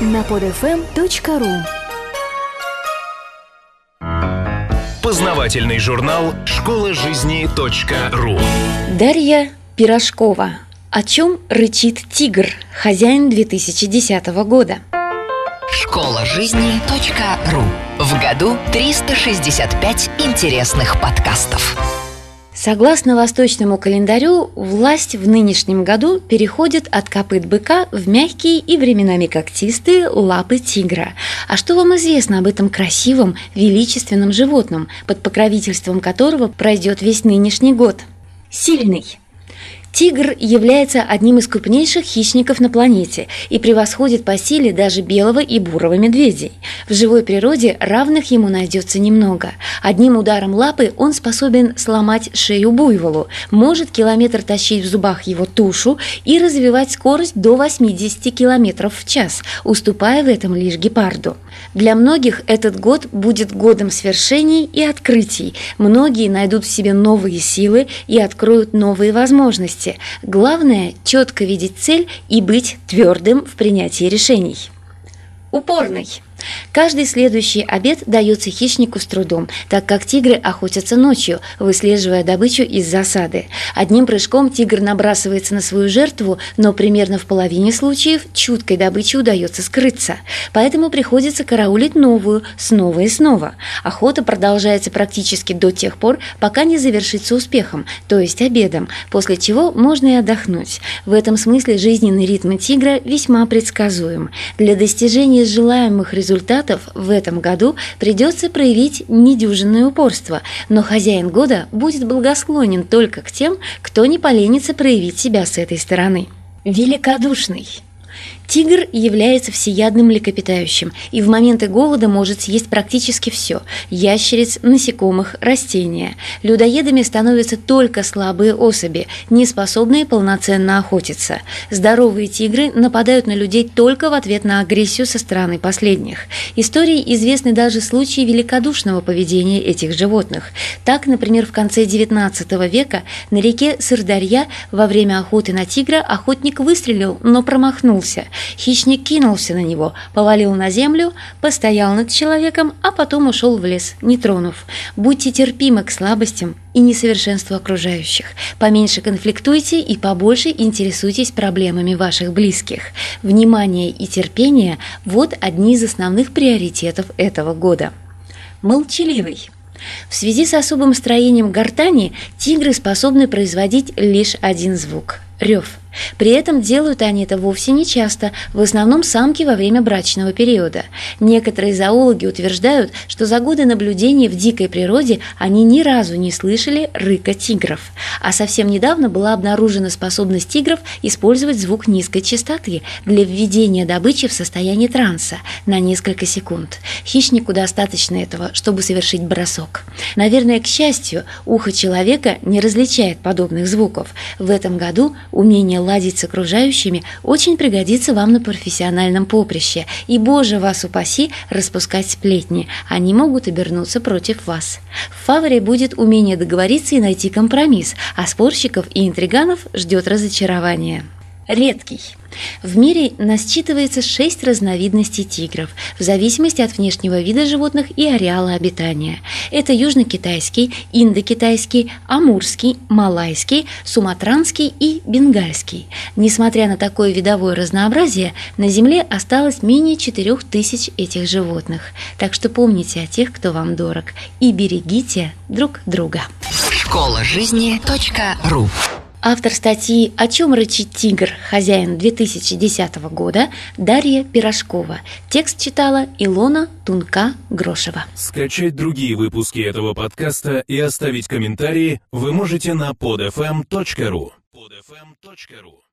на podfm.ru Познавательный журнал «Школа жизни .ру» Дарья Пирожкова. О чем рычит тигр? Хозяин 2010 года. Школа жизни .ру В году 365 интересных подкастов. Согласно восточному календарю, власть в нынешнем году переходит от копыт быка в мягкие и временами когтистые лапы тигра. А что вам известно об этом красивом, величественном животном, под покровительством которого пройдет весь нынешний год? Сильный. Тигр является одним из крупнейших хищников на планете и превосходит по силе даже белого и бурого медведей. В живой природе равных ему найдется немного. Одним ударом лапы он способен сломать шею буйволу, может километр тащить в зубах его тушу и развивать скорость до 80 км в час, уступая в этом лишь гепарду. Для многих этот год будет годом свершений и открытий. Многие найдут в себе новые силы и откроют новые возможности возрасте. Главное – четко видеть цель и быть твердым в принятии решений. Упорный – Каждый следующий обед дается хищнику с трудом, так как тигры охотятся ночью, выслеживая добычу из засады. Одним прыжком тигр набрасывается на свою жертву, но примерно в половине случаев чуткой добыче удается скрыться. Поэтому приходится караулить новую снова и снова. Охота продолжается практически до тех пор, пока не завершится успехом, то есть обедом, после чего можно и отдохнуть. В этом смысле жизненный ритм тигра весьма предсказуем. Для достижения желаемых результатов результатов в этом году придется проявить недюжинное упорство, но хозяин года будет благосклонен только к тем, кто не поленится проявить себя с этой стороны. Великодушный – Тигр является всеядным млекопитающим и в моменты голода может съесть практически все – ящериц, насекомых, растения. Людоедами становятся только слабые особи, не способные полноценно охотиться. Здоровые тигры нападают на людей только в ответ на агрессию со стороны последних. Истории известны даже случаи великодушного поведения этих животных. Так, например, в конце XIX века на реке Сырдарья во время охоты на тигра охотник выстрелил, но промахнулся – Хищник кинулся на него, повалил на землю, постоял над человеком, а потом ушел в лес, не тронув. Будьте терпимы к слабостям и несовершенству окружающих. Поменьше конфликтуйте и побольше интересуйтесь проблемами ваших близких. Внимание и терпение – вот одни из основных приоритетов этого года. Молчаливый. В связи с особым строением гортани тигры способны производить лишь один звук – рев. При этом делают они это вовсе не часто, в основном самки во время брачного периода. Некоторые зоологи утверждают, что за годы наблюдений в дикой природе они ни разу не слышали рыка тигров. А совсем недавно была обнаружена способность тигров использовать звук низкой частоты для введения добычи в состояние транса на несколько секунд. Хищнику достаточно этого, чтобы совершить бросок. Наверное, к счастью, ухо человека не различает подобных звуков. В этом году умение ладить с окружающими очень пригодится вам на профессиональном поприще, и, боже вас упаси, распускать сплетни, они могут обернуться против вас. В фаворе будет умение договориться и найти компромисс, а спорщиков и интриганов ждет разочарование редкий. В мире насчитывается шесть разновидностей тигров в зависимости от внешнего вида животных и ареала обитания. Это южно-китайский, индокитайский, амурский, малайский, суматранский и бенгальский. Несмотря на такое видовое разнообразие, на Земле осталось менее четырех тысяч этих животных. Так что помните о тех, кто вам дорог, и берегите друг друга. Школа жизни .ру Автор статьи «О чем рычит тигр. Хозяин 2010 года» Дарья Пирожкова. Текст читала Илона Тунка-Грошева. Скачать другие выпуски этого подкаста и оставить комментарии вы можете на podfm.ru. podfm.ru